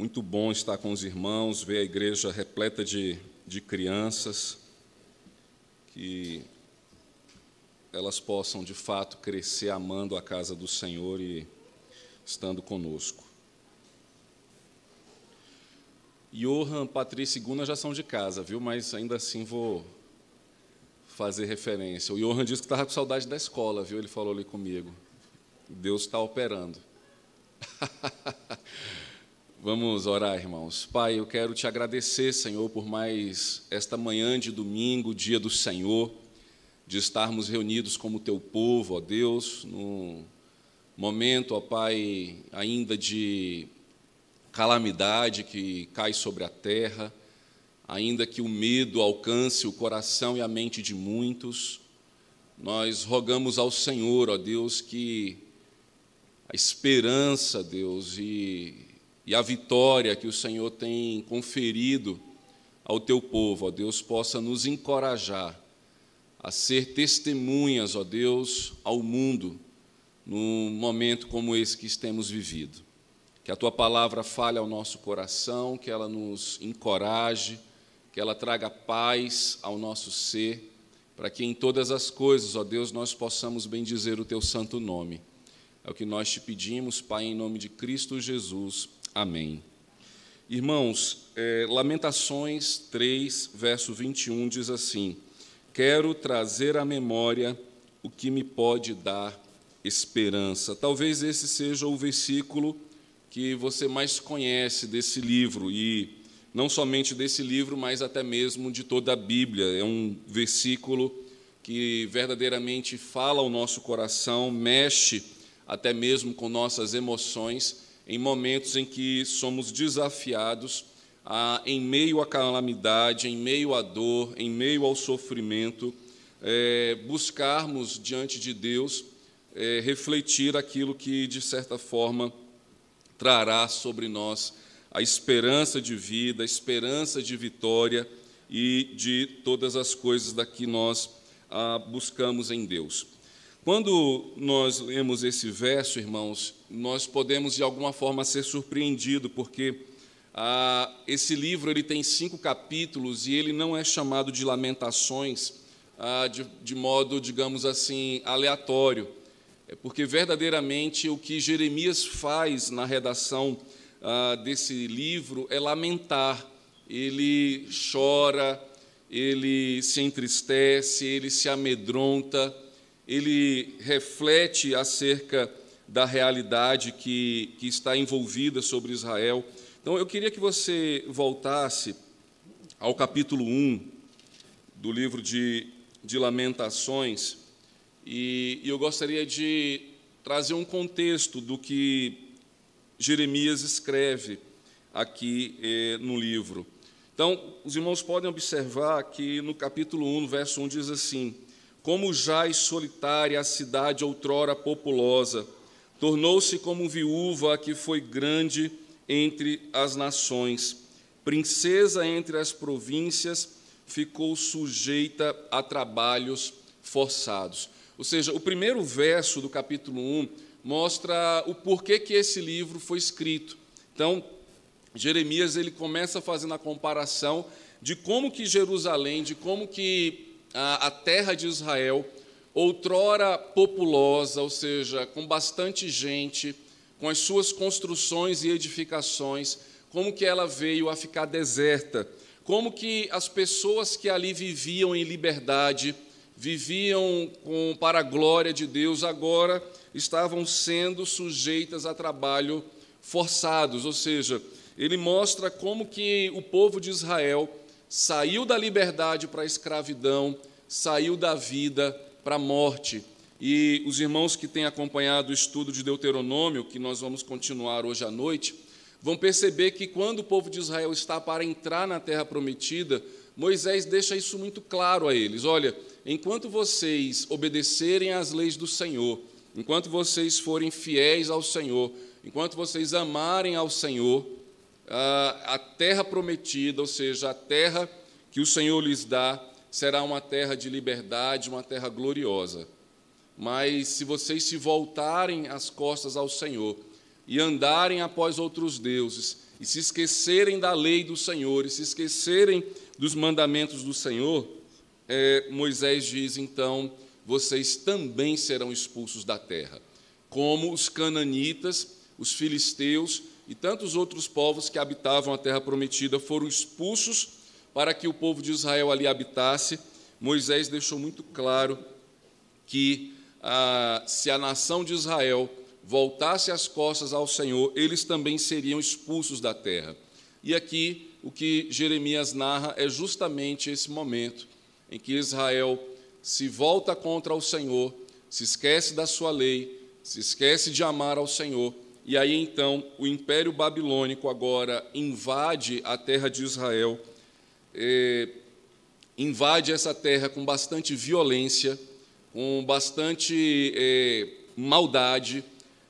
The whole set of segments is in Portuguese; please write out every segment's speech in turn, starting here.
Muito bom estar com os irmãos, ver a igreja repleta de, de crianças, que elas possam de fato crescer amando a casa do Senhor e estando conosco. Johan, Patrícia e Guna já são de casa, viu? Mas ainda assim vou fazer referência. O Johan disse que estava com saudade da escola, viu? Ele falou ali comigo. Deus está operando. Vamos orar, irmãos. Pai, eu quero te agradecer, Senhor, por mais esta manhã de domingo, dia do Senhor, de estarmos reunidos como teu povo, ó Deus, no momento, ó Pai, ainda de calamidade que cai sobre a terra, ainda que o medo alcance o coração e a mente de muitos, nós rogamos ao Senhor, ó Deus, que a esperança, Deus, e, e a vitória que o Senhor tem conferido ao teu povo, ó Deus, possa nos encorajar a ser testemunhas, ó Deus, ao mundo, num momento como esse que temos vivido. Que a tua palavra fale ao nosso coração, que ela nos encoraje, que ela traga paz ao nosso ser, para que em todas as coisas, ó Deus, nós possamos bendizer o teu santo nome. É o que nós te pedimos, Pai, em nome de Cristo Jesus. Amém. Irmãos, é, Lamentações 3, verso 21 diz assim: Quero trazer à memória o que me pode dar esperança. Talvez esse seja o versículo que você mais conhece desse livro, e não somente desse livro, mas até mesmo de toda a Bíblia. É um versículo que verdadeiramente fala ao nosso coração, mexe até mesmo com nossas emoções, em momentos em que somos desafiados a, em meio à calamidade, em meio à dor, em meio ao sofrimento, é, buscarmos diante de Deus é, refletir aquilo que, de certa forma, trará sobre nós a esperança de vida, a esperança de vitória e de todas as coisas da que nós ah, buscamos em Deus. Quando nós lemos esse verso, irmãos, nós podemos de alguma forma ser surpreendidos, porque ah, esse livro ele tem cinco capítulos e ele não é chamado de Lamentações ah, de, de modo, digamos assim, aleatório. É porque verdadeiramente o que Jeremias faz na redação ah, desse livro é lamentar. Ele chora, ele se entristece, ele se amedronta, ele reflete acerca da realidade que, que está envolvida sobre Israel. Então, eu queria que você voltasse ao capítulo 1 do livro de, de Lamentações, e, eu gostaria de trazer um contexto do que Jeremias escreve aqui eh, no livro. Então, os irmãos podem observar que no capítulo 1, verso 1 diz assim: Como jaz solitária a cidade outrora populosa, tornou-se como viúva que foi grande entre as nações, princesa entre as províncias, ficou sujeita a trabalhos forçados. Ou seja, o primeiro verso do capítulo 1 mostra o porquê que esse livro foi escrito. Então, Jeremias ele começa fazendo a comparação de como que Jerusalém, de como que a, a terra de Israel, outrora populosa, ou seja, com bastante gente, com as suas construções e edificações, como que ela veio a ficar deserta, como que as pessoas que ali viviam em liberdade, viviam com, para a glória de Deus, agora estavam sendo sujeitas a trabalho forçados, ou seja, ele mostra como que o povo de Israel saiu da liberdade para a escravidão, saiu da vida para a morte. E os irmãos que têm acompanhado o estudo de Deuteronômio, que nós vamos continuar hoje à noite, vão perceber que quando o povo de Israel está para entrar na terra prometida, Moisés deixa isso muito claro a eles: olha, enquanto vocês obedecerem às leis do Senhor, enquanto vocês forem fiéis ao Senhor, enquanto vocês amarem ao Senhor, a terra prometida, ou seja, a terra que o Senhor lhes dá, será uma terra de liberdade, uma terra gloriosa. Mas se vocês se voltarem as costas ao Senhor e andarem após outros deuses, e se esquecerem da lei do Senhor, e se esquecerem dos mandamentos do Senhor, é, Moisés diz então: vocês também serão expulsos da terra, como os cananitas, os filisteus e tantos outros povos que habitavam a terra prometida foram expulsos para que o povo de Israel ali habitasse. Moisés deixou muito claro que ah, se a nação de Israel voltasse as costas ao Senhor, eles também seriam expulsos da terra. E aqui o que Jeremias narra é justamente esse momento em que Israel se volta contra o Senhor, se esquece da sua lei, se esquece de amar ao Senhor, e aí então o Império Babilônico agora invade a terra de Israel, eh, invade essa terra com bastante violência, com bastante eh, maldade,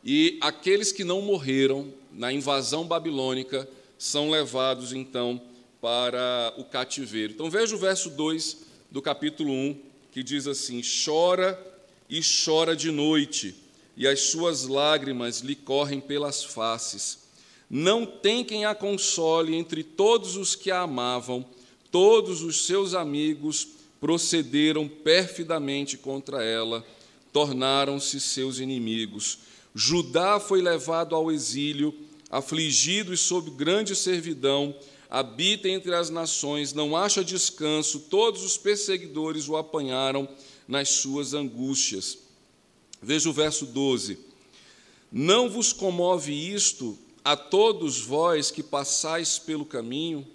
e aqueles que não morreram na invasão babilônica são levados então para o cativeiro. Então veja o verso 2 do capítulo 1, que diz assim: Chora e chora de noite, e as suas lágrimas lhe correm pelas faces. Não tem quem a console entre todos os que a amavam, todos os seus amigos procederam perfidamente contra ela, tornaram-se seus inimigos. Judá foi levado ao exílio, afligido e sob grande servidão, habita entre as nações, não acha descanso, todos os perseguidores o apanharam nas suas angústias. Veja o verso 12: Não vos comove isto a todos vós que passais pelo caminho?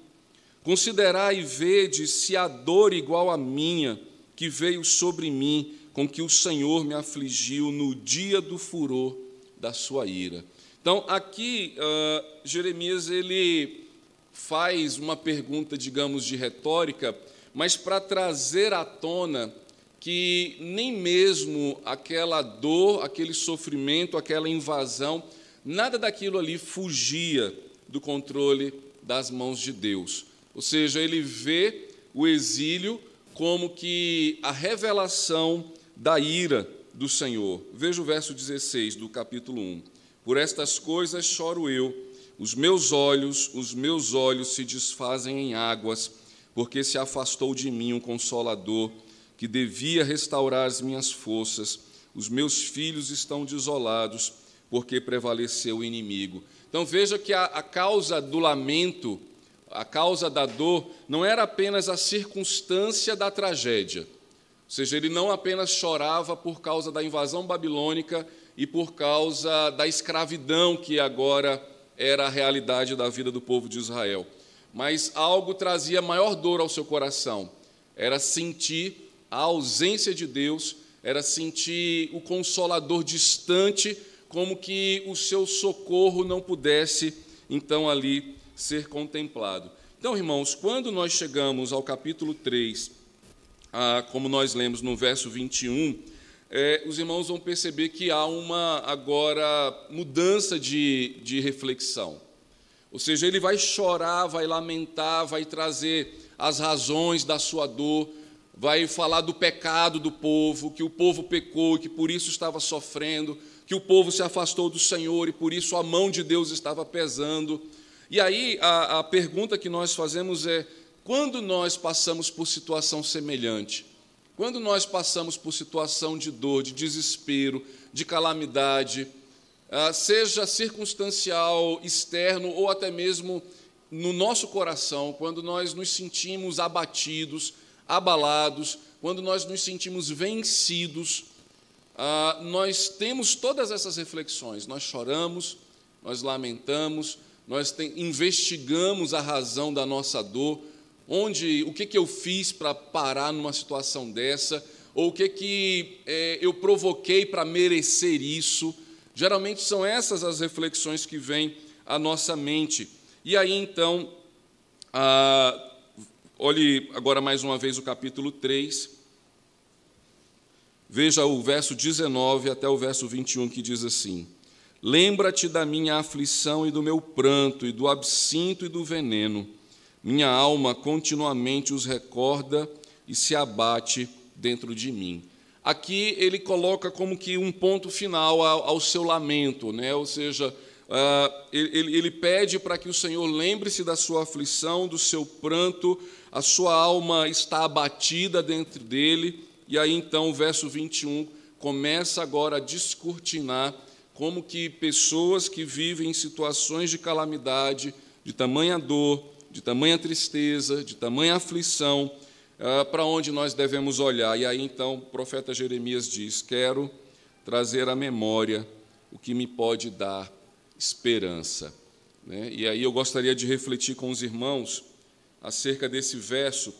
Considerai e vede se há dor igual à minha, que veio sobre mim, com que o Senhor me afligiu no dia do furor da sua ira. Então, aqui, uh, Jeremias ele faz uma pergunta, digamos, de retórica, mas para trazer à tona que nem mesmo aquela dor, aquele sofrimento, aquela invasão, nada daquilo ali fugia do controle das mãos de Deus. Ou seja, ele vê o exílio como que a revelação da ira do Senhor. Veja o verso 16 do capítulo 1. Por estas coisas choro eu, os meus olhos, os meus olhos se desfazem em águas, porque se afastou de mim um consolador que devia restaurar as minhas forças. Os meus filhos estão desolados, porque prevaleceu o inimigo. Então veja que a, a causa do lamento a causa da dor não era apenas a circunstância da tragédia. Ou seja, ele não apenas chorava por causa da invasão babilônica e por causa da escravidão que agora era a realidade da vida do povo de Israel, mas algo trazia maior dor ao seu coração. Era sentir a ausência de Deus, era sentir o consolador distante, como que o seu socorro não pudesse então ali ser contemplado. Então, irmãos, quando nós chegamos ao capítulo 3, ah, como nós lemos no verso 21, é, os irmãos vão perceber que há uma agora mudança de, de reflexão. Ou seja, ele vai chorar, vai lamentar, vai trazer as razões da sua dor, vai falar do pecado do povo, que o povo pecou que por isso estava sofrendo, que o povo se afastou do Senhor e por isso a mão de Deus estava pesando. E aí a, a pergunta que nós fazemos é: quando nós passamos por situação semelhante, quando nós passamos por situação de dor, de desespero, de calamidade, ah, seja circunstancial, externo ou até mesmo no nosso coração, quando nós nos sentimos abatidos, abalados, quando nós nos sentimos vencidos, ah, nós temos todas essas reflexões, nós choramos, nós lamentamos, nós investigamos a razão da nossa dor, onde, o que, que eu fiz para parar numa situação dessa, ou o que, que é, eu provoquei para merecer isso. Geralmente são essas as reflexões que vêm à nossa mente. E aí então, ah, olhe agora mais uma vez o capítulo 3. Veja o verso 19 até o verso 21 que diz assim: Lembra-te da minha aflição e do meu pranto, e do absinto e do veneno. Minha alma continuamente os recorda e se abate dentro de mim. Aqui ele coloca como que um ponto final ao, seu lamento, né? ou seja, ah, ele pede para que o Senhor lembre-se da sua aflição, do seu pranto, a sua alma está abatida dentro dele, e aí então o verso 21 começa agora a descortinar como que pessoas que vivem em situações de calamidade, de tamanha dor, de tamanha tristeza, de tamanha aflição, ah, para onde nós devemos olhar. E aí então o profeta Jeremias diz: Quero trazer à memória o que me pode dar esperança. Né? E aí eu gostaria de refletir com os irmãos acerca desse verso.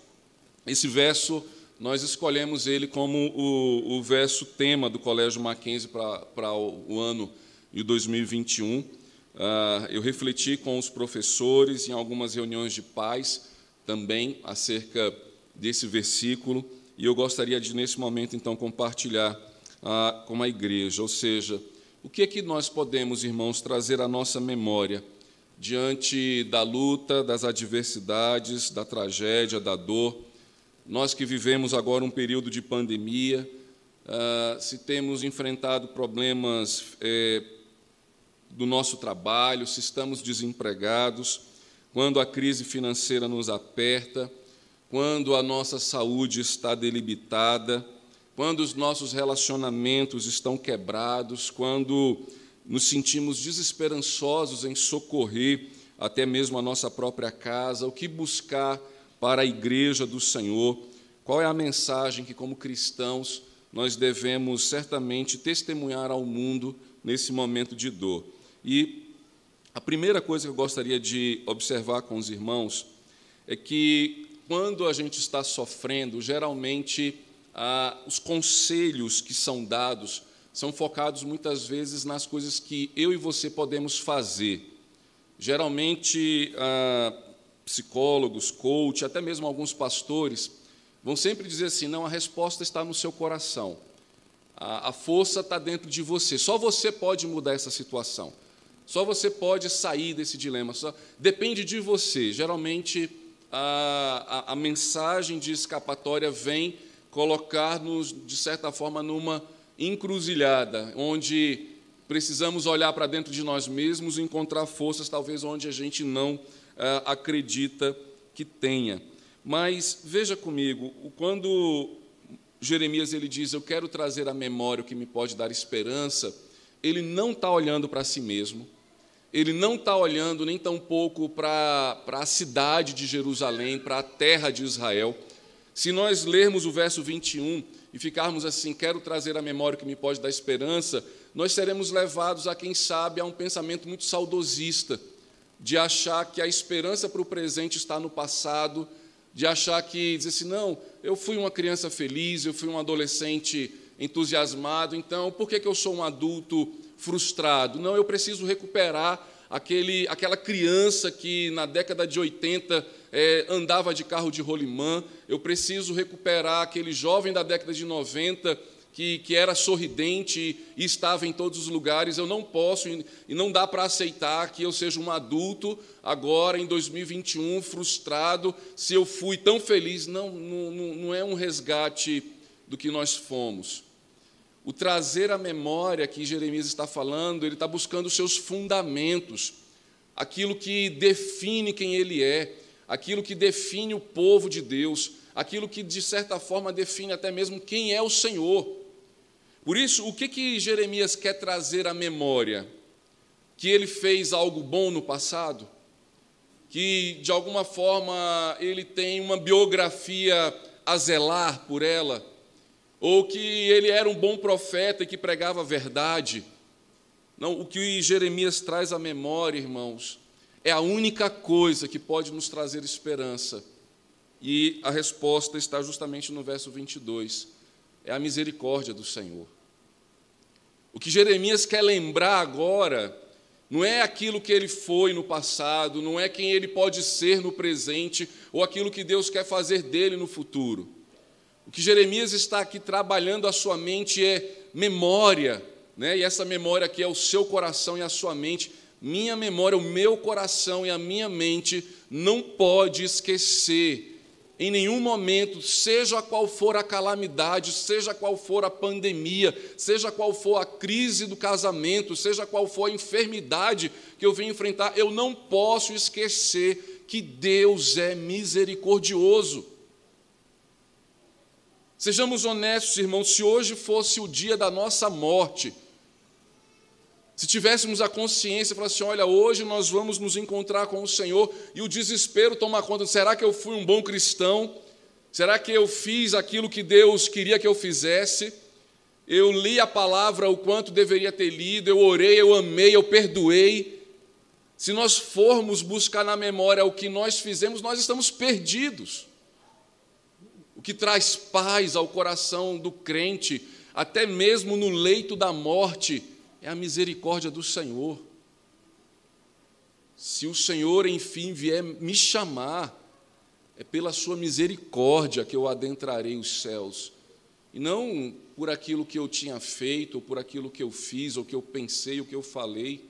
Esse verso, nós escolhemos ele como o, o verso tema do Colégio Mackenzie para o ano de 2021. Uh, ah, eu refleti com os professores em algumas reuniões de pais também acerca desse versículo e eu gostaria de, nesse momento, então, compartilhar uh, com a igreja, ou seja, o que é que nós podemos, irmãos, trazer à nossa memória diante da luta, das adversidades, da tragédia, da dor? Nós que vivemos agora um período de pandemia, uh, se temos enfrentado problemas eh, do nosso trabalho, se estamos desempregados, quando a crise financeira nos aperta, quando a nossa saúde está delimitada, quando os nossos relacionamentos estão quebrados, quando nos sentimos desesperançosos em socorrer até mesmo a nossa própria casa, o que buscar para a igreja do Senhor, qual é a mensagem que, como cristãos, nós devemos certamente testemunhar ao mundo nesse momento de dor. E a primeira coisa que eu gostaria de observar com os irmãos é que, quando a gente está sofrendo, geralmente ah, os conselhos que são dados são focados muitas vezes nas coisas que eu e você podemos fazer. Geralmente, ah, psicólogos, coach, até mesmo alguns pastores, vão sempre dizer assim: não, a resposta está no seu coração, a, a força está dentro de você, só você pode mudar essa situação, só você pode sair desse dilema, só, depende de você. Geralmente, a, a, a mensagem de escapatória vem colocar-nos, de certa forma, numa encruzilhada, onde precisamos olhar para dentro de nós mesmos e encontrar forças, talvez onde a gente não ah, acredita que tenha. Mas veja comigo, quando Jeremias ele diz: Eu quero trazer à memória o que me pode dar esperança, ele não está olhando para si mesmo, ele não está olhando nem tampouco para a cidade de Jerusalém, para a terra de Israel se nós lermos o verso 21 e ficarmos assim, quero trazer a memória que me pode dar esperança, nós seremos levados a, quem sabe, a um pensamento muito saudosista, de achar que a esperança para o presente está no passado, de achar que, dizer assim, não, eu fui uma criança feliz, eu fui um adolescente entusiasmado, então por que, que eu sou um adulto frustrado? Não, eu preciso recuperar aquele, aquela criança que na década de 80 é, andava de carro de rolimã, eu preciso recuperar aquele jovem da década de 90 que, que era sorridente e estava em todos os lugares. Eu não posso e não dá para aceitar que eu seja um adulto agora, em 2021, frustrado, se eu fui tão feliz. Não, não, não é um resgate do que nós fomos. O trazer a memória que Jeremias está falando, ele está buscando os seus fundamentos, aquilo que define quem ele é aquilo que define o povo de Deus, aquilo que, de certa forma, define até mesmo quem é o Senhor. Por isso, o que, que Jeremias quer trazer à memória? Que ele fez algo bom no passado? Que, de alguma forma, ele tem uma biografia a zelar por ela? Ou que ele era um bom profeta e que pregava a verdade? Não, o que Jeremias traz à memória, irmãos, é a única coisa que pode nos trazer esperança. E a resposta está justamente no verso 22. É a misericórdia do Senhor. O que Jeremias quer lembrar agora não é aquilo que ele foi no passado, não é quem ele pode ser no presente, ou aquilo que Deus quer fazer dele no futuro. O que Jeremias está aqui trabalhando a sua mente é memória, né? e essa memória aqui é o seu coração e a sua mente minha memória, o meu coração e a minha mente não pode esquecer em nenhum momento, seja qual for a calamidade, seja qual for a pandemia, seja qual for a crise do casamento, seja qual for a enfermidade que eu venho enfrentar, eu não posso esquecer que Deus é misericordioso. Sejamos honestos, irmãos, se hoje fosse o dia da nossa morte, se tivéssemos a consciência e falasse assim, olha, hoje nós vamos nos encontrar com o Senhor e o desespero toma conta, será que eu fui um bom cristão? Será que eu fiz aquilo que Deus queria que eu fizesse? Eu li a palavra o quanto deveria ter lido, eu orei, eu amei, eu perdoei. Se nós formos buscar na memória o que nós fizemos, nós estamos perdidos. Que traz paz ao coração do crente, até mesmo no leito da morte, é a misericórdia do Senhor. Se o Senhor, enfim, vier me chamar, é pela sua misericórdia que eu adentrarei os céus, e não por aquilo que eu tinha feito, ou por aquilo que eu fiz, ou que eu pensei, ou que eu falei.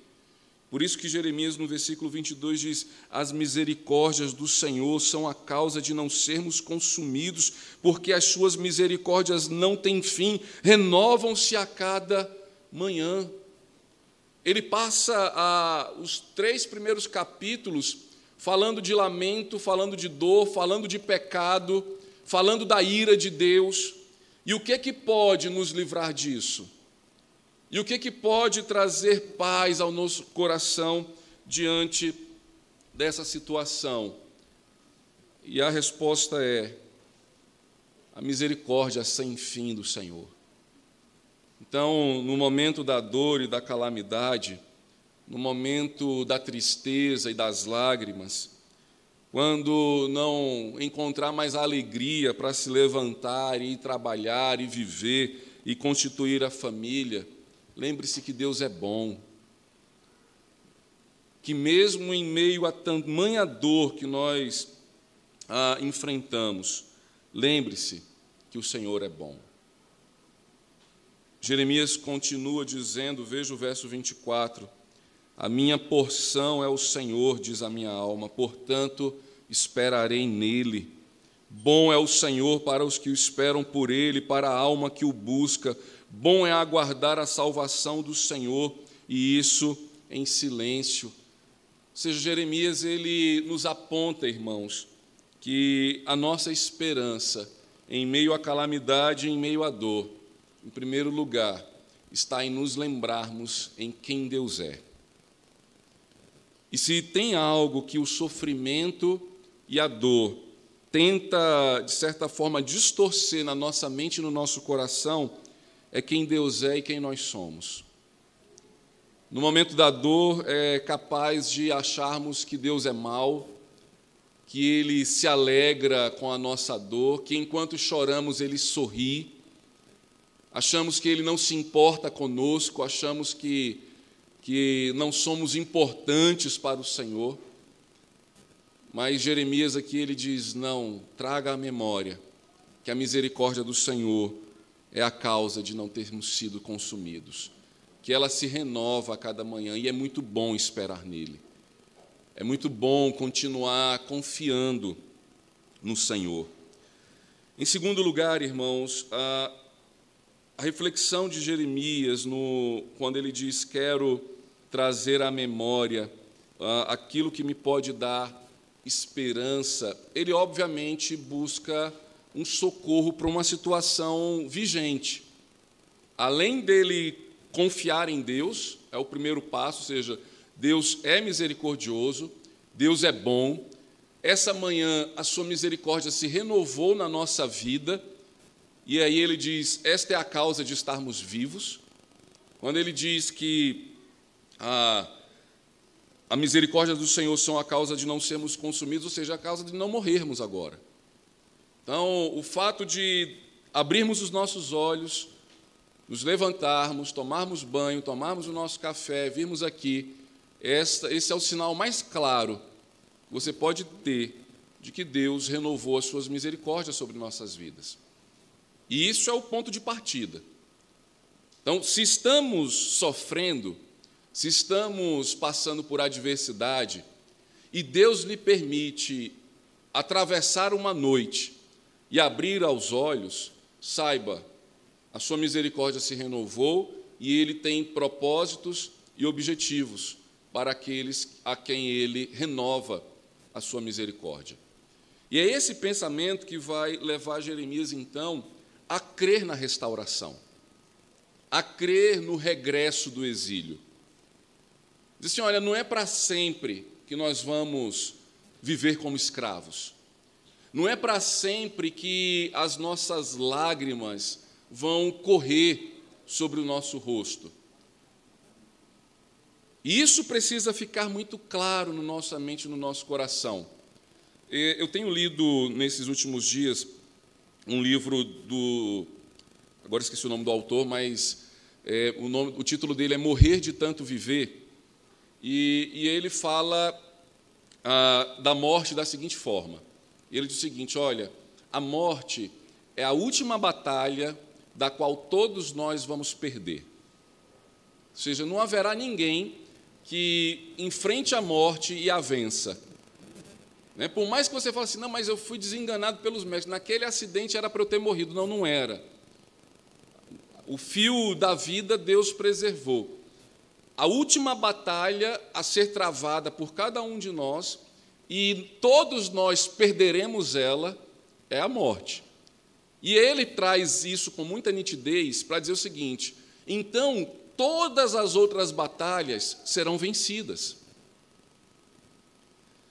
Por isso que Jeremias, no versículo 22, diz: As misericórdias do Senhor são a causa de não sermos consumidos, porque as suas misericórdias não têm fim, renovam-se a cada manhã ele passa a, os três primeiros capítulos falando de lamento, falando de dor, falando de pecado, falando da ira de Deus. E o que que pode nos livrar disso? E o que que pode trazer paz ao nosso coração diante dessa situação? E a resposta é a misericórdia sem fim do Senhor. Então, no momento da dor e da calamidade, no momento da tristeza e das lágrimas, quando não encontrar mais alegria para se levantar e trabalhar e viver e constituir a família, lembre-se que Deus é bom. Que mesmo em meio a tamanha dor que nós ah, enfrentamos, lembre-se que o Senhor é bom. Jeremias continua dizendo, veja o verso 24: A minha porção é o Senhor, diz a minha alma, portanto esperarei nele. Bom é o Senhor para os que o esperam por ele, para a alma que o busca. Bom é aguardar a salvação do Senhor, e isso em silêncio. Ou seja, Jeremias ele nos aponta, irmãos, que a nossa esperança em meio à calamidade, em meio à dor, em primeiro lugar, está em nos lembrarmos em quem Deus é. E se tem algo que o sofrimento e a dor tenta, de certa forma, distorcer na nossa mente e no nosso coração, é quem Deus é e quem nós somos. No momento da dor, é capaz de acharmos que Deus é mau, que Ele se alegra com a nossa dor, que enquanto choramos Ele sorri, achamos que Ele não se importa conosco, achamos que, que não somos importantes para o Senhor. Mas Jeremias aqui ele diz: não, traga à memória que a misericórdia do Senhor é a causa de não termos sido consumidos, que ela se renova a cada manhã e é muito bom esperar nele. É muito bom continuar confiando no Senhor. Em segundo lugar, irmãos, a a reflexão de Jeremias, no, quando ele diz: Quero trazer à memória uh, aquilo que me pode dar esperança, ele obviamente busca um socorro para uma situação vigente. Além dele confiar em Deus, é o primeiro passo, ou seja, Deus é misericordioso, Deus é bom. Essa manhã a sua misericórdia se renovou na nossa vida e aí ele diz: esta é a causa de estarmos vivos. Quando ele diz que a, a misericórdia do Senhor são a causa de não sermos consumidos, ou seja, a causa de não morrermos agora. Então, o fato de abrirmos os nossos olhos, nos levantarmos, tomarmos banho, tomarmos o nosso café, virmos aqui, esse é o sinal mais claro que você pode ter de que Deus renovou as suas misericórdias sobre nossas vidas. E isso é o ponto de partida. Então, se estamos sofrendo, se estamos passando por adversidade, e Deus lhe permite atravessar uma noite e abrir aos olhos, saiba, a sua misericórdia se renovou e ele tem propósitos e objetivos para aqueles a quem ele renova a sua misericórdia. E é esse pensamento que vai levar Jeremias, então, a crer na restauração, a crer no regresso do exílio. Diz assim: olha, não é para sempre que nós vamos viver como escravos. Não é para sempre que as nossas lágrimas vão correr sobre o nosso rosto. E isso precisa ficar muito claro na nossa mente, no nosso coração. Eu tenho lido nesses últimos dias um livro do. Agora esqueci o nome do autor, mas é, o, nome, o título dele é Morrer de Tanto Viver. E, e ele fala ah, da morte da seguinte forma: ele diz o seguinte, olha, a morte é a última batalha da qual todos nós vamos perder. Ou seja, não haverá ninguém que enfrente a morte e a vença. Né? Por mais que você fale assim, não, mas eu fui desenganado pelos médicos, naquele acidente era para eu ter morrido. Não, não era. O fio da vida Deus preservou. A última batalha a ser travada por cada um de nós, e todos nós perderemos ela, é a morte. E ele traz isso com muita nitidez para dizer o seguinte: então todas as outras batalhas serão vencidas.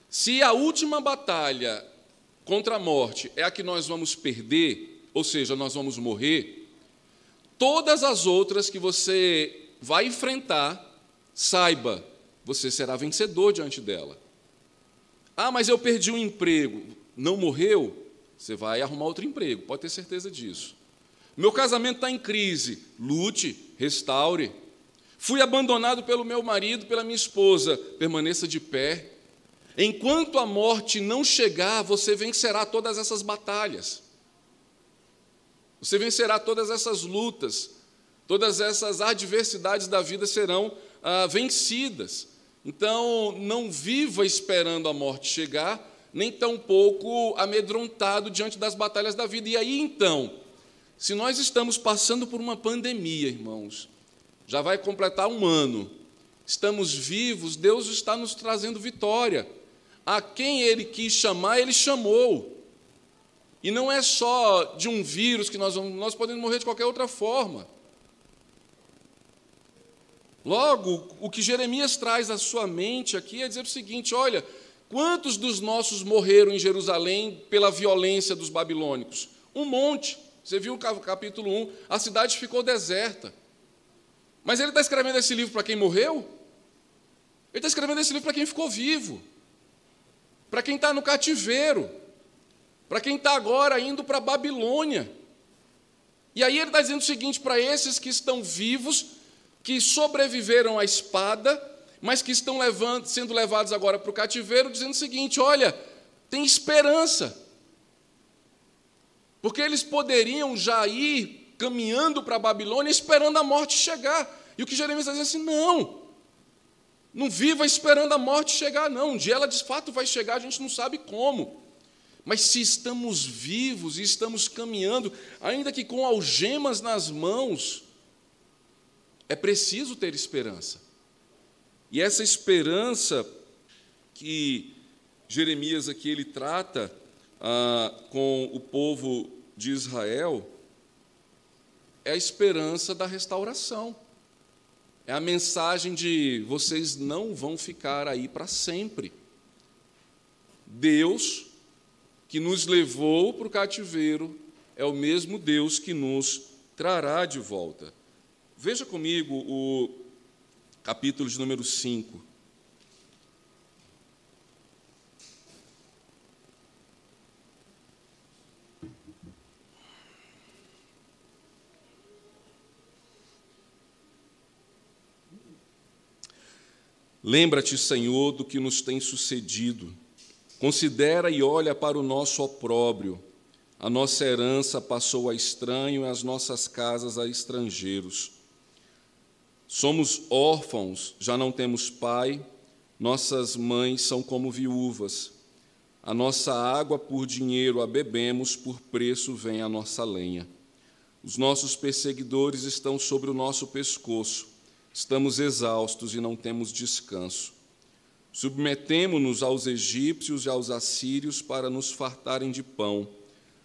Se a última batalha contra a morte é a que nós vamos perder, ou seja, nós vamos morrer, todas as outras que você vai enfrentar, saiba, você será vencedor diante dela. Ah, mas eu perdi um emprego. Não morreu? Você vai arrumar outro emprego, pode ter certeza disso. Meu casamento está em crise. Lute, restaure. Fui abandonado pelo meu marido, pela minha esposa. Permaneça de pé. Enquanto a morte não chegar, você vencerá todas essas batalhas. Você vencerá todas essas lutas. Todas essas adversidades da vida serão ah, vencidas. Então, não viva esperando a morte chegar, nem tampouco amedrontado diante das batalhas da vida. E aí, então, se nós estamos passando por uma pandemia, irmãos, já vai completar um ano, estamos vivos, Deus está nos trazendo vitória. A quem Ele quis chamar, Ele chamou. E não é só de um vírus que nós vamos, nós podemos morrer de qualquer outra forma. Logo, o que Jeremias traz à sua mente aqui é dizer o seguinte: olha, quantos dos nossos morreram em Jerusalém pela violência dos babilônicos? Um monte. Você viu o capítulo 1, a cidade ficou deserta. Mas ele está escrevendo esse livro para quem morreu? Ele está escrevendo esse livro para quem ficou vivo, para quem está no cativeiro, para quem está agora indo para a Babilônia. E aí ele está dizendo o seguinte: para esses que estão vivos, que sobreviveram à espada, mas que estão levando, sendo levados agora para o cativeiro, dizendo o seguinte: olha, tem esperança. Porque eles poderiam já ir caminhando para a Babilônia esperando a morte chegar. E o que Jeremias está assim: não, não viva esperando a morte chegar, não. Um dia ela de fato vai chegar, a gente não sabe como. Mas se estamos vivos e estamos caminhando, ainda que com algemas nas mãos, é preciso ter esperança. E essa esperança que Jeremias aqui ele trata ah, com o povo de Israel, é a esperança da restauração. É a mensagem de vocês não vão ficar aí para sempre. Deus, que nos levou para o cativeiro, é o mesmo Deus que nos trará de volta. Veja comigo o capítulo de número 5. Lembra-te, Senhor, do que nos tem sucedido. Considera e olha para o nosso opróbrio. A nossa herança passou a estranho e as nossas casas a estrangeiros. Somos órfãos, já não temos pai, nossas mães são como viúvas. A nossa água por dinheiro a bebemos, por preço vem a nossa lenha. Os nossos perseguidores estão sobre o nosso pescoço. Estamos exaustos e não temos descanso. Submetemo-nos aos egípcios e aos assírios para nos fartarem de pão.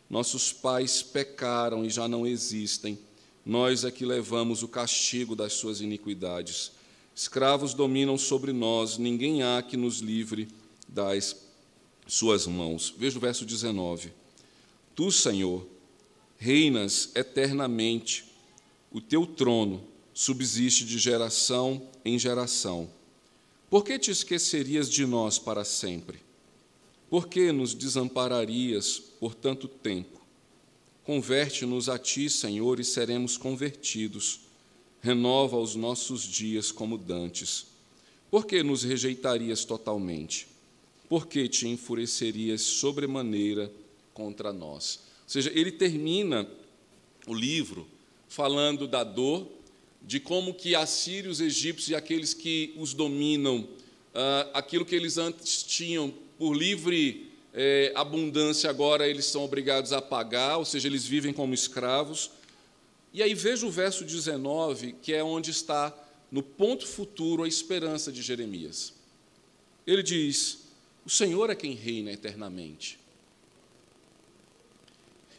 Nossos pais pecaram e já não existem. Nós é que levamos o castigo das suas iniquidades. Escravos dominam sobre nós, ninguém há que nos livre das suas mãos. Veja o verso 19. Tu, Senhor, reinas eternamente, o teu trono subsiste de geração em geração. Por que te esquecerias de nós para sempre? Por que nos desampararias por tanto tempo? Converte-nos a ti, Senhor, e seremos convertidos. Renova os nossos dias como dantes. Por que nos rejeitarias totalmente? Por que te enfurecerias sobremaneira contra nós? Ou seja, ele termina o livro falando da dor, de como que assírios, egípcios e aqueles que os dominam, ah, aquilo que eles antes tinham por livre eh, abundância, agora eles são obrigados a pagar, ou seja, eles vivem como escravos. E aí veja o verso 19, que é onde está no ponto futuro a esperança de Jeremias. Ele diz: O Senhor é quem reina eternamente.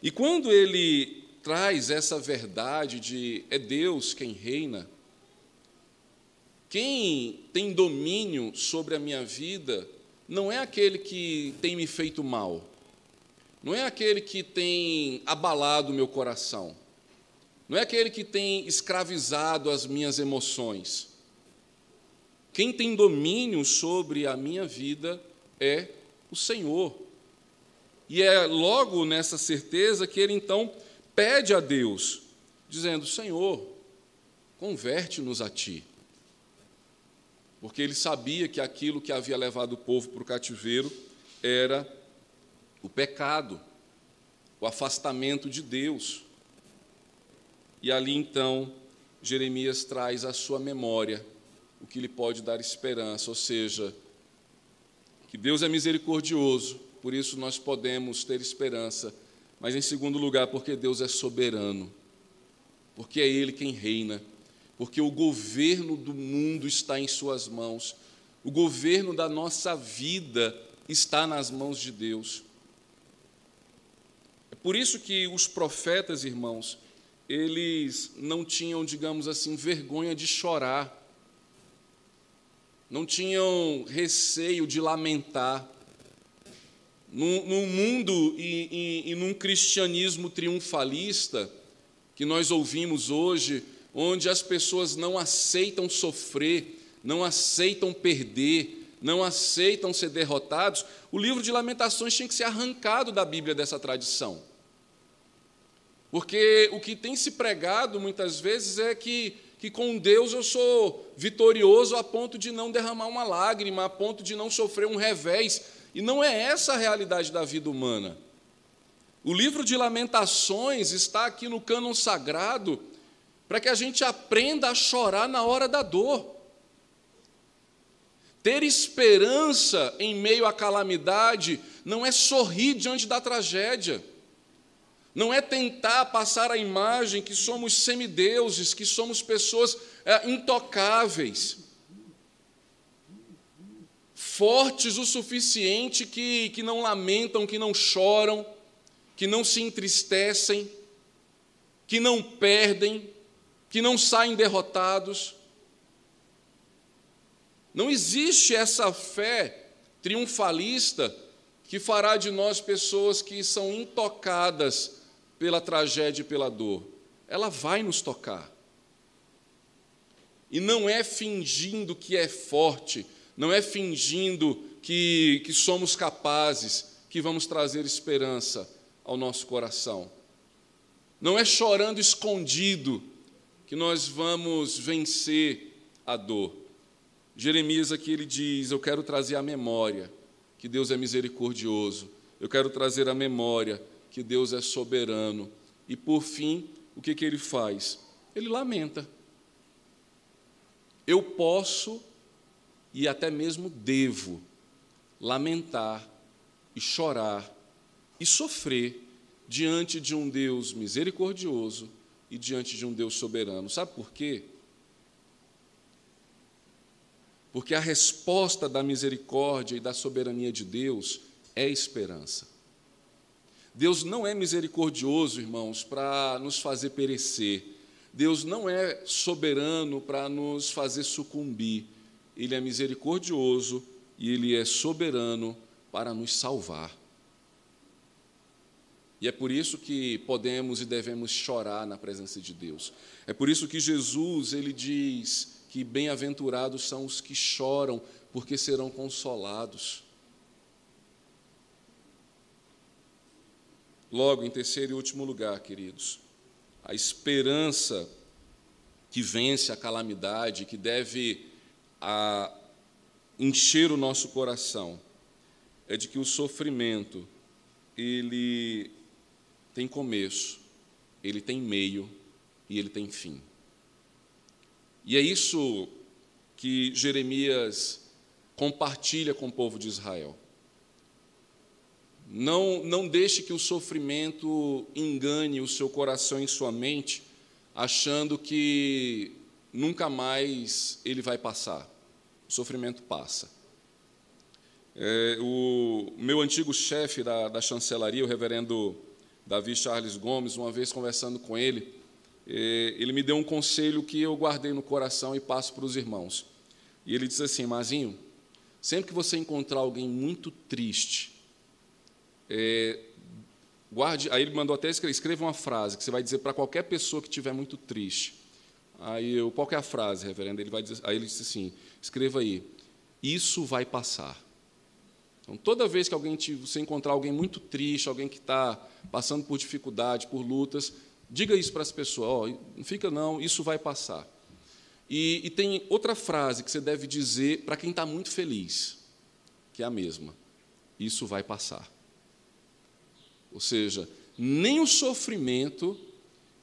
E quando ele traz essa verdade de é Deus quem reina. Quem tem domínio sobre a minha vida não é aquele que tem me feito mal, não é aquele que tem abalado meu coração, não é aquele que tem escravizado as minhas emoções. Quem tem domínio sobre a minha vida é o Senhor. E é logo nessa certeza que ele então pede a Deus, dizendo: Senhor, converte-nos a ti. Porque ele sabia que aquilo que havia levado o povo para o cativeiro era o pecado, o afastamento de Deus. E ali então, Jeremias traz à sua memória o que lhe pode dar esperança, ou seja, que Deus é misericordioso, por isso nós podemos ter esperança mas em segundo lugar, porque Deus é soberano, porque é Ele quem reina, porque o governo do mundo está em Suas mãos, o governo da nossa vida está nas mãos de Deus. É por isso que os profetas, irmãos, eles não tinham, digamos assim, vergonha de chorar, não tinham receio de lamentar, num, mundo e, e, e num cristianismo triunfalista que nós ouvimos hoje, onde as pessoas não aceitam sofrer, não aceitam perder, não aceitam ser derrotados, o livro de Lamentações tinha que ser arrancado da Bíblia dessa tradição. Porque o que tem se pregado muitas vezes é que, que com Deus eu sou vitorioso a ponto de não derramar uma lágrima, a ponto de não sofrer um revés, e não é essa a realidade da vida humana. O livro de Lamentações está aqui no cânon sagrado para que a gente aprenda a chorar na hora da dor. Ter esperança em meio à calamidade não é sorrir diante da tragédia, não é tentar passar a imagem que somos semideuses, que somos pessoas é, intocáveis. Fortes o suficiente que, que não lamentam, que não choram, que não se entristecem, que não perdem, que não saem derrotados. Não existe essa fé triunfalista que fará de nós pessoas que são intocadas pela tragédia e pela dor. Ela vai nos tocar. E não é fingindo que é forte, não é fingindo que, que somos capazes que vamos trazer esperança ao nosso coração. Não é chorando escondido que nós vamos vencer a dor. Jeremias aqui ele diz: Eu quero trazer a memória que Deus é misericordioso, eu quero trazer a memória que Deus é soberano. E por fim, o que, que ele faz? Ele lamenta. Eu posso e até mesmo devo lamentar e chorar e sofrer diante de um Deus misericordioso e diante de um Deus soberano. Sabe por quê? Porque a resposta da misericórdia e da soberania de Deus é esperança. Deus não é misericordioso, irmãos, para nos fazer perecer. Deus não é soberano para nos fazer sucumbir. Ele é misericordioso e ele é soberano para nos salvar. E é por isso que podemos e devemos chorar na presença de Deus. É por isso que Jesus, ele diz que bem-aventurados são os que choram, porque serão consolados. Logo, em terceiro e último lugar, queridos, a esperança que vence a calamidade, que deve a, encher o nosso coração, é de que o sofrimento ele tem começo, ele tem meio e ele tem fim. E é isso que Jeremias compartilha com o povo de Israel. Não, não deixe que o sofrimento engane o seu coração e sua mente, achando que nunca mais ele vai passar. O sofrimento passa. É, o meu antigo chefe da, da chancelaria, o reverendo Davi Charles Gomes, uma vez conversando com ele, ele me deu um conselho que eu guardei no coração e passo para os irmãos. E ele disse assim: Mazinho, sempre que você encontrar alguém muito triste, é, guarde, aí ele mandou até escrever, escreva uma frase que você vai dizer para qualquer pessoa que estiver muito triste. Aí eu, qual é a frase, reverendo? Ele vai dizer, aí ele disse assim: escreva aí, isso vai passar. Então, toda vez que alguém te, você encontrar alguém muito triste, alguém que está passando por dificuldade, por lutas, diga isso para as pessoas: oh, não fica não, isso vai passar. E, e tem outra frase que você deve dizer para quem está muito feliz, que é a mesma: isso vai passar. Ou seja, nem o sofrimento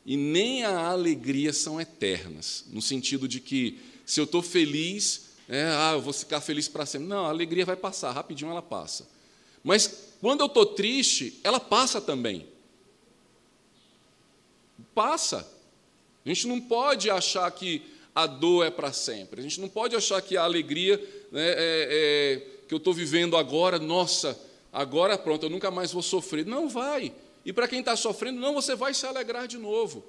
e nem a alegria são eternas, no sentido de que se eu estou feliz, é, ah, eu vou ficar feliz para sempre. Não, a alegria vai passar, rapidinho ela passa. Mas quando eu estou triste, ela passa também. Passa. A gente não pode achar que a dor é para sempre. A gente não pode achar que a alegria né, é, é, que eu estou vivendo agora, nossa, agora pronto, eu nunca mais vou sofrer. Não vai. E para quem está sofrendo, não, você vai se alegrar de novo.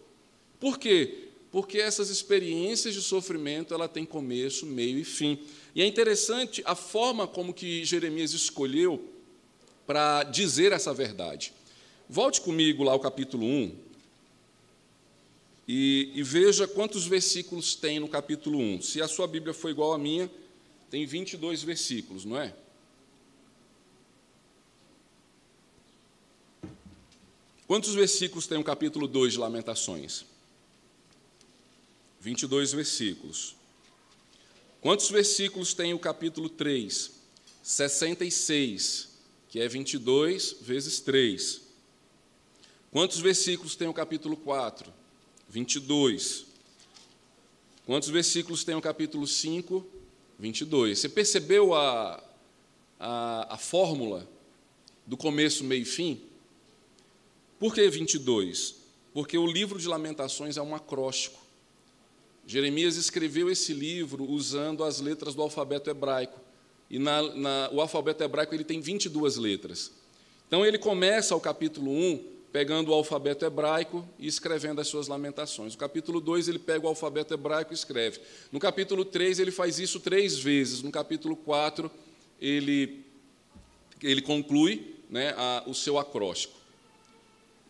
Por quê? Porque essas experiências de sofrimento, ela tem começo, meio e fim. E é interessante a forma como que Jeremias escolheu para dizer essa verdade. Volte comigo lá ao capítulo 1 e, e, veja quantos versículos tem no capítulo 1. Se a sua Bíblia for igual à minha, tem 22 versículos, não é? Quantos versículos tem o capítulo 2 de Lamentações? 22 versículos. Quantos versículos tem o capítulo 3? 66, que é 22 vezes 3. Quantos versículos tem o capítulo 4? 22. Quantos versículos tem o capítulo 5? 22. Você percebeu a, a, a fórmula do começo, meio e fim? Por que 22? Porque o livro de Lamentações é um acróstico. Jeremias escreveu esse livro usando as letras do alfabeto hebraico. E na, na, o alfabeto hebraico ele tem 22 letras. Então ele começa o capítulo 1 pegando o alfabeto hebraico e escrevendo as suas lamentações. No capítulo 2 ele pega o alfabeto hebraico e escreve. No capítulo 3 ele faz isso três vezes. No capítulo 4 ele, ele conclui né, a, o seu acróstico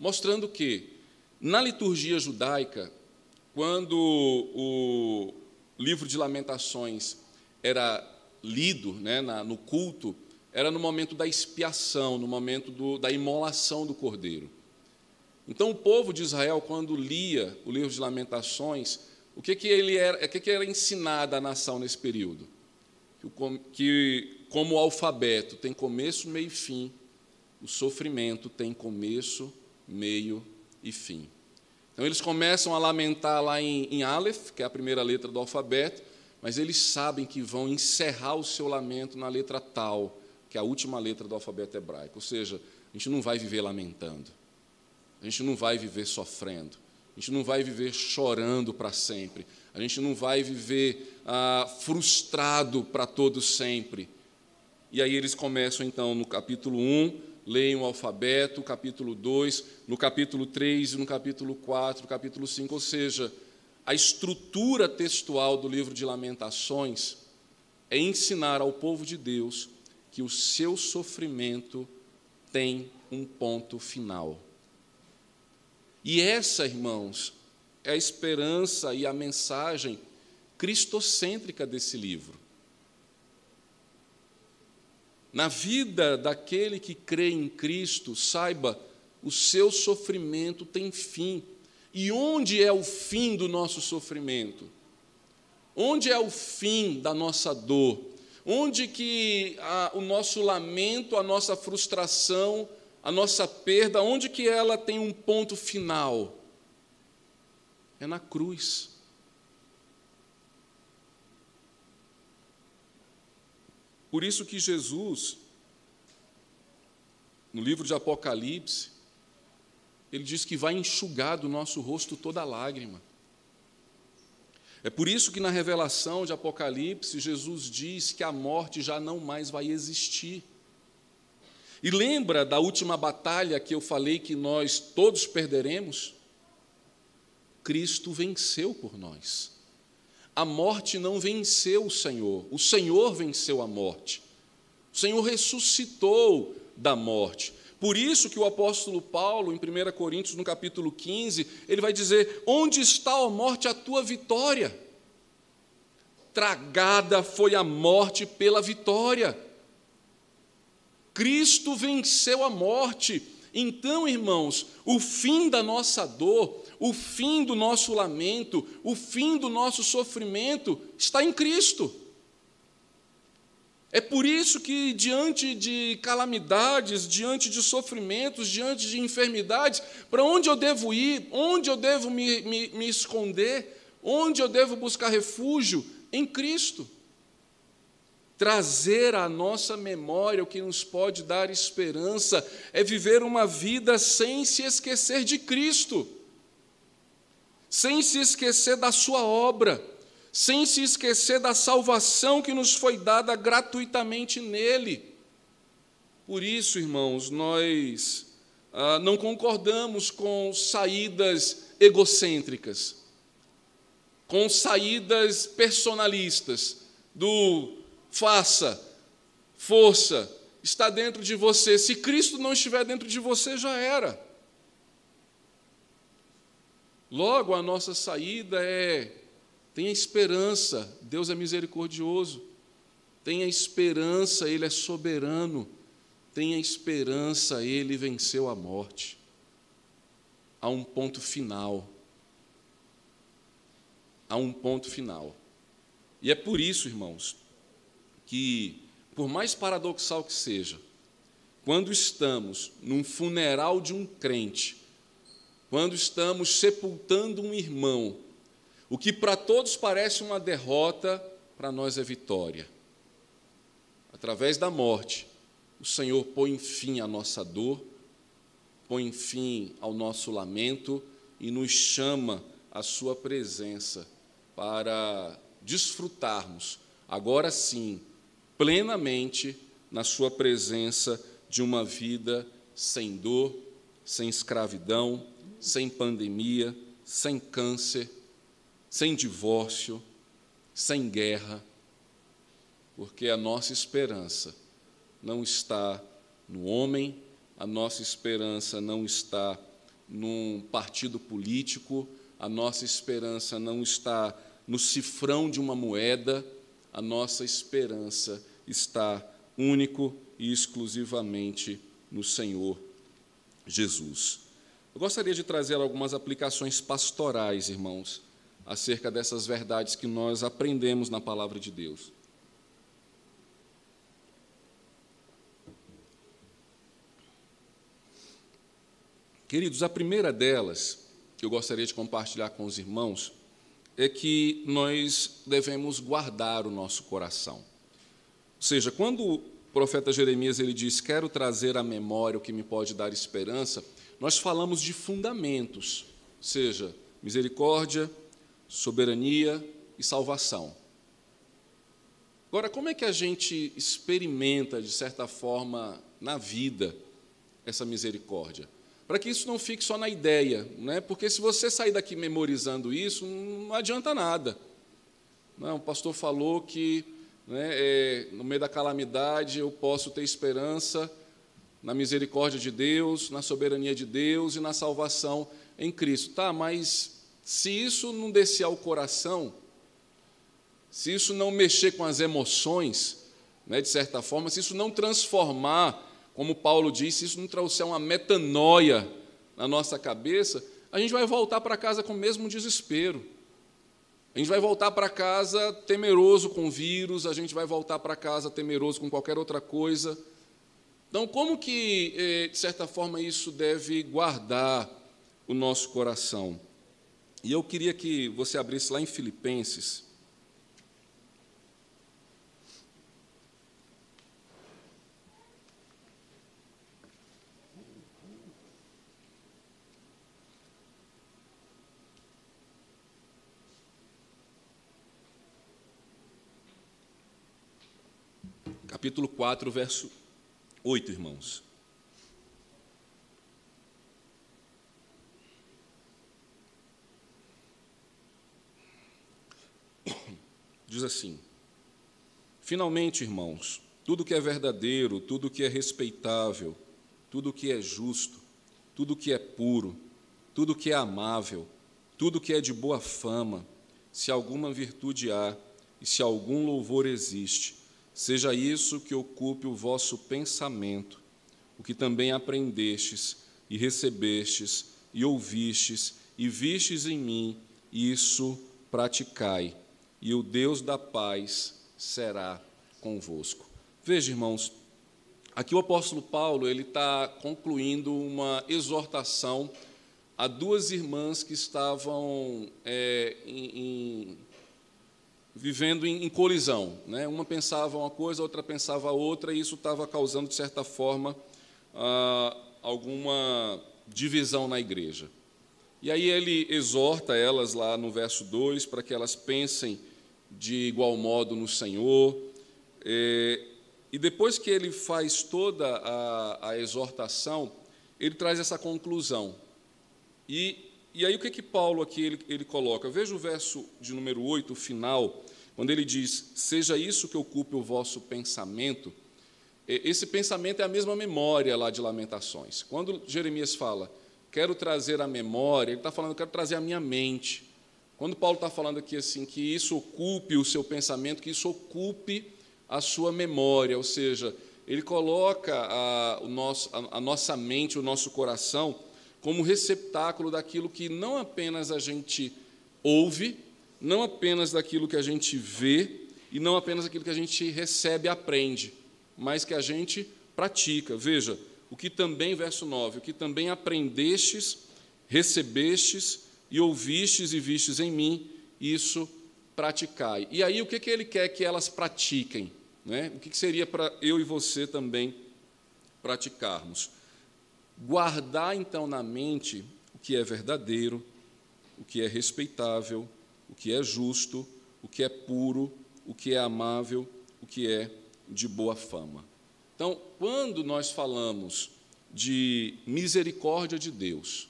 mostrando que, na liturgia judaica, quando o livro de Lamentações era lido né, na, no culto, era no momento da expiação, no momento do, da imolação do cordeiro. Então, o povo de Israel, quando lia o livro de Lamentações, o que, que, ele era, o que, que era ensinado à nação nesse período? Que, que, como o alfabeto tem começo, meio e fim, o sofrimento tem começo, meio e fim. Então eles começam a lamentar lá em, em Aleph, que é a primeira letra do alfabeto, mas eles sabem que vão encerrar o seu lamento na letra tal, que é a última letra do alfabeto hebraico. Ou seja, a gente não vai viver lamentando, a gente não vai viver sofrendo, a gente não vai viver chorando para sempre, a gente não vai viver ah, frustrado para todo sempre. E aí eles começam então no capítulo 1, leem o alfabeto, capítulo 2, no capítulo 3 e no capítulo 4, no capítulo 5, ou seja, a estrutura textual do livro de Lamentações é ensinar ao povo de Deus que o seu sofrimento tem um ponto final. E essa, irmãos, é a esperança e a mensagem cristocêntrica desse livro. Na vida daquele que crê em Cristo, saiba, o seu sofrimento tem fim. E onde é o fim do nosso sofrimento? Onde é o fim da nossa dor? Onde que a, o nosso lamento, a nossa frustração, a nossa perda, onde que ela tem um ponto final? É na cruz. Por isso que Jesus, no livro de Apocalipse, ele diz que vai enxugar do nosso rosto toda lágrima. É por isso que na revelação de Apocalipse, Jesus diz que a morte já não mais vai existir. E lembra da última batalha que eu falei que nós todos perderemos? Cristo venceu por nós. A morte não venceu o Senhor, o Senhor venceu a morte. O Senhor ressuscitou da morte. Por isso que o apóstolo Paulo, em 1 Coríntios, no capítulo 15, ele vai dizer: Onde está, a morte, a tua vitória? Tragada foi a morte pela vitória. Cristo venceu a morte. Então, irmãos, o fim da nossa dor, o fim do nosso lamento, o fim do nosso sofrimento está em Cristo. É por isso que, diante de calamidades, diante de sofrimentos, diante de enfermidades, para onde eu devo ir, onde eu devo me, me, me esconder, onde eu devo buscar refúgio? Em Cristo. Trazer à nossa memória o que nos pode dar esperança é viver uma vida sem se esquecer de Cristo sem se esquecer da Sua obra, sem se esquecer da salvação que nos foi dada gratuitamente nele. Por isso, irmãos, nós ah, não concordamos com saídas egocêntricas, com saídas personalistas, do faça, força, está dentro de você. Se Cristo não estiver dentro de você, já era. Logo, a nossa saída é: tenha esperança, Deus é misericordioso. Tenha esperança, Ele é soberano. Tenha esperança, Ele venceu a morte. Há um ponto final. Há um ponto final. E é por isso, irmãos, que, por mais paradoxal que seja, quando estamos num funeral de um crente, quando estamos sepultando um irmão, o que para todos parece uma derrota, para nós é vitória. Através da morte, o Senhor põe fim à nossa dor, põe fim ao nosso lamento e nos chama à Sua presença para desfrutarmos, agora sim, plenamente na Sua presença de uma vida sem dor, sem escravidão, sem pandemia, sem câncer, sem divórcio, sem guerra, porque a nossa esperança não está no homem, a nossa esperança não está num partido político, a nossa esperança não está no cifrão de uma moeda, a nossa esperança está único e exclusivamente no Senhor Jesus. Eu gostaria de trazer algumas aplicações pastorais, irmãos, acerca dessas verdades que nós aprendemos na palavra de Deus. Queridos, a primeira delas, que eu gostaria de compartilhar com os irmãos, é que nós devemos guardar o nosso coração. Ou seja, quando profeta Jeremias ele diz: Quero trazer à memória o que me pode dar esperança, nós falamos de fundamentos, seja, misericórdia, soberania e salvação. Agora, como é que a gente experimenta, de certa forma, na vida, essa misericórdia? Para que isso não fique só na ideia, né? porque se você sair daqui memorizando isso, não adianta nada. Não, o pastor falou que né, é, no meio da calamidade eu posso ter esperança na misericórdia de Deus, na soberania de Deus e na salvação em Cristo. Tá, mas se isso não descer ao coração, se isso não mexer com as emoções, né, de certa forma, se isso não transformar, como Paulo disse, se isso não trouxer uma metanoia na nossa cabeça, a gente vai voltar para casa com o mesmo desespero. A gente vai voltar para casa temeroso com vírus, a gente vai voltar para casa temeroso com qualquer outra coisa. Então, como que, eh, de certa forma, isso deve guardar o nosso coração? E eu queria que você abrisse lá em Filipenses. Capítulo 4, verso 8, irmãos. Diz assim: Finalmente, irmãos, tudo que é verdadeiro, tudo que é respeitável, tudo que é justo, tudo que é puro, tudo que é amável, tudo que é de boa fama, se alguma virtude há e se algum louvor existe, seja isso que ocupe o vosso pensamento, o que também aprendestes e recebestes e ouvistes e vistes em mim, isso praticai e o Deus da paz será convosco. Veja, irmãos, aqui o apóstolo Paulo ele está concluindo uma exortação a duas irmãs que estavam é, em, em, vivendo em, em colisão. Né? Uma pensava uma coisa, a outra pensava outra, e isso estava causando, de certa forma, ah, alguma divisão na igreja. E aí ele exorta elas lá no verso 2 para que elas pensem de igual modo no Senhor. É, e depois que ele faz toda a, a, exortação, ele traz essa conclusão. E, e aí o que que Paulo aqui ele, ele coloca? Veja o verso de número 8, o final, quando ele diz: Seja isso que ocupe o vosso pensamento. É, esse pensamento é a mesma memória lá de Lamentações. Quando Jeremias fala, quero trazer a memória, ele está falando, quero trazer a minha mente. Quando Paulo está falando aqui assim, que isso ocupe o seu pensamento, que isso ocupe a sua memória, ou seja, ele coloca a, nosso, a, a nossa mente, o nosso coração, como receptáculo daquilo que não apenas a gente ouve, não apenas daquilo que a gente vê, e não apenas daquilo que a gente recebe e aprende, mas que a gente pratica. Veja, o que também, verso 9, o que também aprendestes, recebestes e ouvistes e vistes em mim, isso praticai. E aí, o que, que ele quer que elas pratiquem? Né? O que, que seria para eu e você também praticarmos? Guardar, então, na mente o que é verdadeiro, o que é respeitável, o que é justo, o que é puro, o que é amável, o que é de boa fama. Então, quando nós falamos de misericórdia de Deus,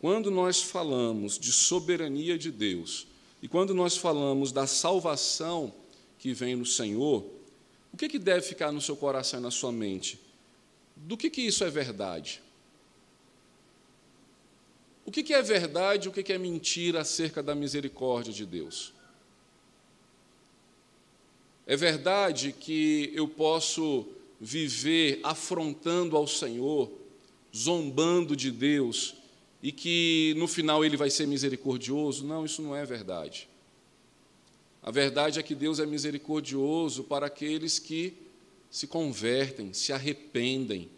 quando nós falamos de soberania de Deus e quando nós falamos da salvação que vem no Senhor, o que, que deve ficar no seu coração e na sua mente? Do que, que isso é verdade? O que, é verdade o que é mentira acerca da misericórdia de Deus? É verdade que eu posso viver afrontando ao Senhor, zombando de Deus, e que no final ele vai ser misericordioso. Não, isso não é verdade. A verdade é que Deus é misericordioso para aqueles que se convertem, se arrependem.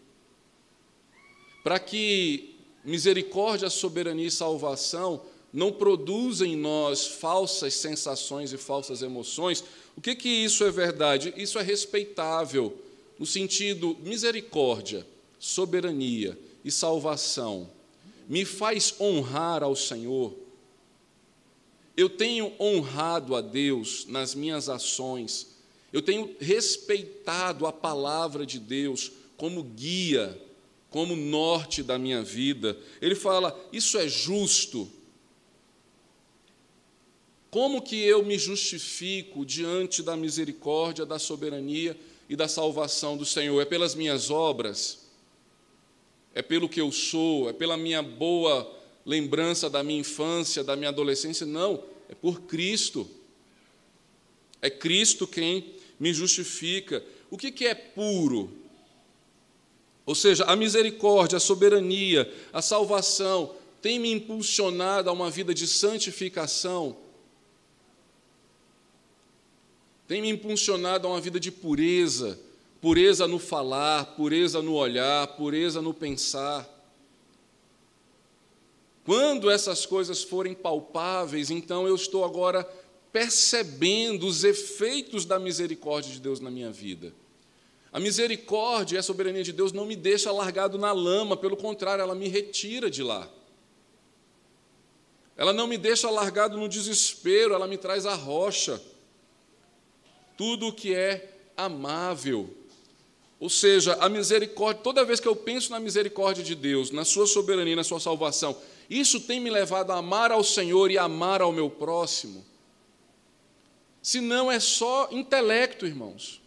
Para que misericórdia, soberania e salvação não produzam em nós falsas sensações e falsas emoções, o que que isso é verdade? Isso é respeitável no sentido misericórdia, soberania e salvação, me faz honrar ao Senhor, eu tenho honrado a Deus nas minhas ações, eu tenho respeitado a palavra de Deus como guia, como norte da minha vida. Ele fala: Isso é justo. Como que eu me justifico diante da misericórdia, da soberania e da salvação do Senhor? É pelas minhas obras? É pelo que eu sou? É pela minha boa lembrança da minha infância, da minha adolescência? Não, é por Cristo. É Cristo quem me justifica. O que, que é puro? Ou seja, a misericórdia, a soberania, a salvação tem me impulsionado a uma vida de santificação, tem me impulsionado a uma vida de pureza, pureza no falar, pureza no olhar, pureza no pensar. Quando essas coisas forem palpáveis, então eu estou agora percebendo os efeitos da misericórdia de Deus na minha vida. A misericórdia e a soberania de Deus não me deixa largado na lama, pelo contrário, ela me retira de lá. Ela não me deixa largado no desespero, ela me traz a rocha. Tudo o que é amável. Ou seja, a misericórdia, toda vez que eu penso na misericórdia de Deus, na sua soberania, na sua salvação, isso tem me levado a amar ao Senhor e amar ao meu próximo. Se não é só intelecto, irmãos.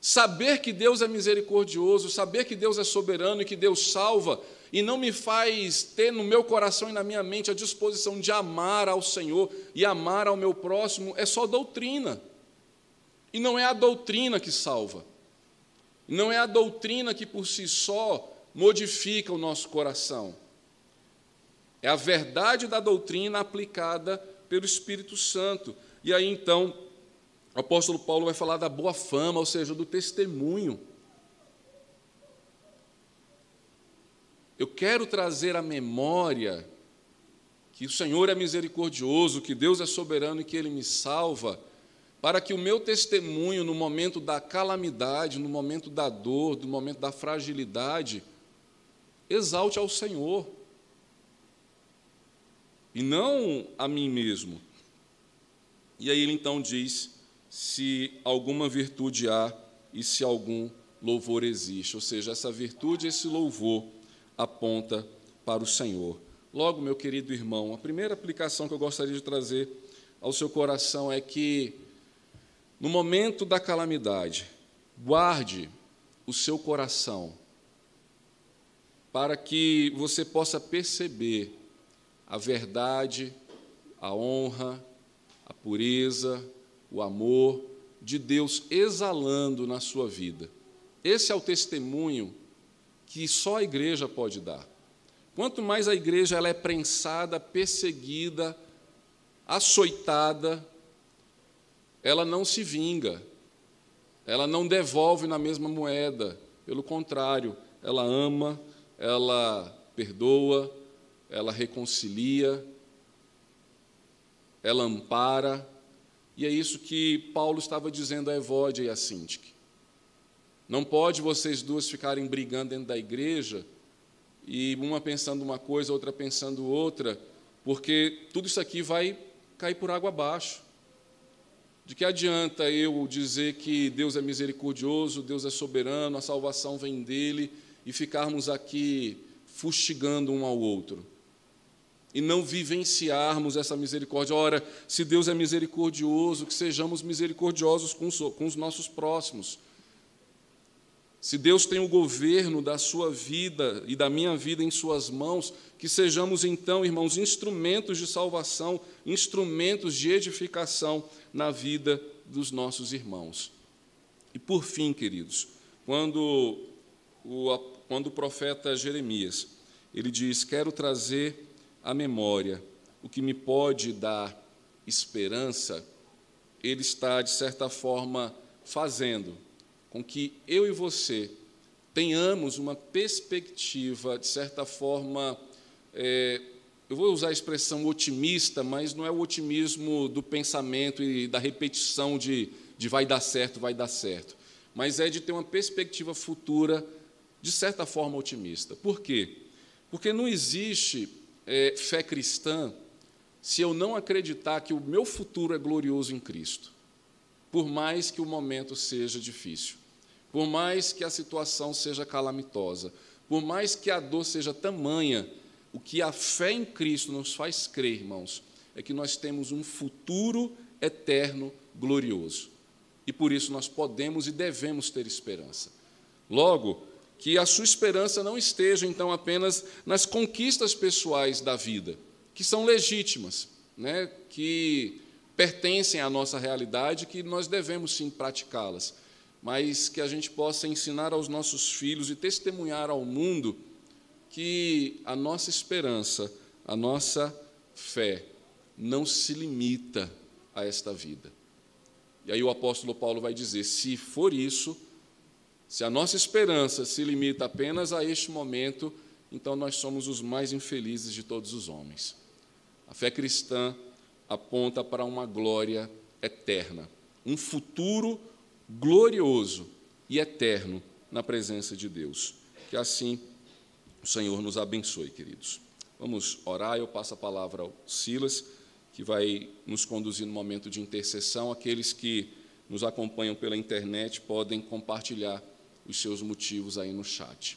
Saber que Deus é misericordioso, saber que Deus é soberano e que Deus salva, e não me faz ter no meu coração e na minha mente a disposição de amar ao Senhor e amar ao meu próximo, é só doutrina. E não é a doutrina que salva. Não é a doutrina que por si só modifica o nosso coração. É a verdade da doutrina aplicada pelo Espírito Santo. E aí então, o apóstolo Paulo vai falar da boa fama, ou seja, do testemunho. Eu quero trazer à memória que o Senhor é misericordioso, que Deus é soberano e que Ele me salva, para que o meu testemunho no momento da calamidade, no momento da dor, no momento da fragilidade, exalte ao Senhor e não a mim mesmo. E aí ele então diz: se alguma virtude há e se algum louvor existe. Ou seja, essa virtude, esse louvor aponta para o Senhor. Logo, meu querido irmão, a primeira aplicação que eu gostaria de trazer ao seu coração é que, no momento da calamidade, guarde o seu coração para que você possa perceber a verdade, a honra, a pureza, o amor de Deus exalando na sua vida. Esse é o testemunho que só a igreja pode dar. Quanto mais a igreja ela é prensada, perseguida, açoitada, ela não se vinga, ela não devolve na mesma moeda, pelo contrário, ela ama, ela perdoa, ela reconcilia, ela ampara, e é isso que Paulo estava dizendo a Evódia e a Sintique. Não pode vocês duas ficarem brigando dentro da igreja e uma pensando uma coisa, outra pensando outra, porque tudo isso aqui vai cair por água abaixo. De que adianta eu dizer que Deus é misericordioso, Deus é soberano, a salvação vem dele e ficarmos aqui fustigando um ao outro? E não vivenciarmos essa misericórdia. Ora, se Deus é misericordioso, que sejamos misericordiosos com os, com os nossos próximos. Se Deus tem o governo da sua vida e da minha vida em Suas mãos, que sejamos então, irmãos, instrumentos de salvação, instrumentos de edificação na vida dos nossos irmãos. E por fim, queridos, quando o, quando o profeta Jeremias ele diz: Quero trazer a memória, o que me pode dar esperança, ele está, de certa forma, fazendo com que eu e você tenhamos uma perspectiva, de certa forma, é, eu vou usar a expressão otimista, mas não é o otimismo do pensamento e da repetição de, de vai dar certo, vai dar certo, mas é de ter uma perspectiva futura, de certa forma, otimista. Por quê? Porque não existe é, fé cristã se eu não acreditar que o meu futuro é glorioso em Cristo, por mais que o momento seja difícil, por mais que a situação seja calamitosa, por mais que a dor seja tamanha, o que a fé em Cristo nos faz crer, irmãos, é que nós temos um futuro eterno glorioso. E por isso nós podemos e devemos ter esperança. Logo, que a sua esperança não esteja então apenas nas conquistas pessoais da vida, que são legítimas, né, que pertencem à nossa realidade, que nós devemos sim praticá-las, mas que a gente possa ensinar aos nossos filhos e testemunhar ao mundo que a nossa esperança, a nossa fé não se limita a esta vida. E aí o apóstolo Paulo vai dizer: se for isso, se a nossa esperança se limita apenas a este momento, então nós somos os mais infelizes de todos os homens. A fé cristã aponta para uma glória eterna, um futuro glorioso e eterno na presença de Deus. Que assim o Senhor nos abençoe, queridos. Vamos orar, eu passo a palavra ao Silas, que vai nos conduzir no momento de intercessão. Aqueles que nos acompanham pela internet podem compartilhar os seus motivos aí no chat.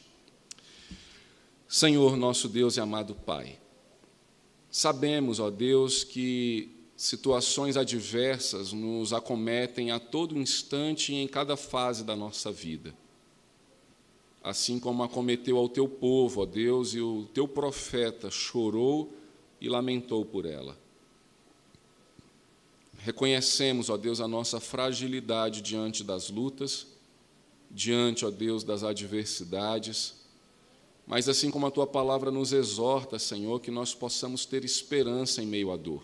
Senhor, nosso Deus e amado Pai, sabemos, ó Deus, que situações adversas nos acometem a todo instante e em cada fase da nossa vida. Assim como acometeu ao teu povo, ó Deus, e o teu profeta chorou e lamentou por ela. Reconhecemos, ó Deus, a nossa fragilidade diante das lutas diante, ó Deus, das adversidades. Mas assim como a tua palavra nos exorta, Senhor, que nós possamos ter esperança em meio à dor.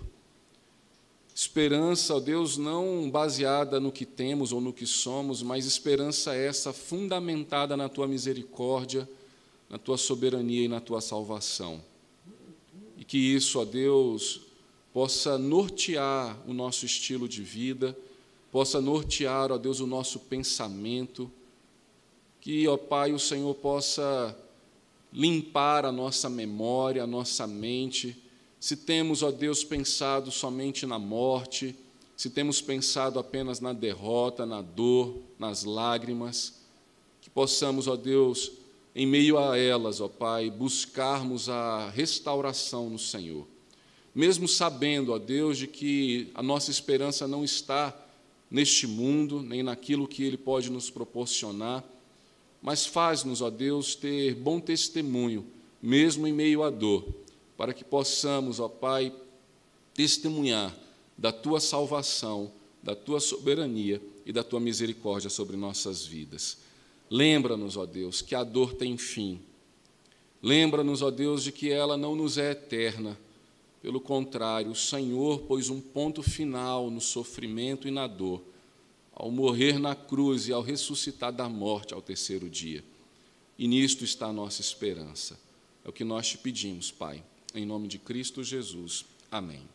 Esperança, ó Deus, não baseada no que temos ou no que somos, mas esperança essa fundamentada na tua misericórdia, na tua soberania e na tua salvação. E que isso, ó Deus, possa nortear o nosso estilo de vida, possa nortear, ó Deus, o nosso pensamento, que, ó Pai, o Senhor possa limpar a nossa memória, a nossa mente. Se temos, ó Deus, pensado somente na morte, se temos pensado apenas na derrota, na dor, nas lágrimas, que possamos, ó Deus, em meio a elas, ó Pai, buscarmos a restauração no Senhor. Mesmo sabendo, ó Deus, de que a nossa esperança não está neste mundo, nem naquilo que Ele pode nos proporcionar, mas faz-nos, ó Deus, ter bom testemunho, mesmo em meio à dor, para que possamos, ó Pai, testemunhar da tua salvação, da tua soberania e da tua misericórdia sobre nossas vidas. Lembra-nos, ó Deus, que a dor tem fim. Lembra-nos, ó Deus, de que ela não nos é eterna. Pelo contrário, o Senhor pôs um ponto final no sofrimento e na dor ao morrer na cruz e ao ressuscitar da morte ao terceiro dia. E nisto está a nossa esperança. É o que nós te pedimos, Pai, em nome de Cristo Jesus. Amém.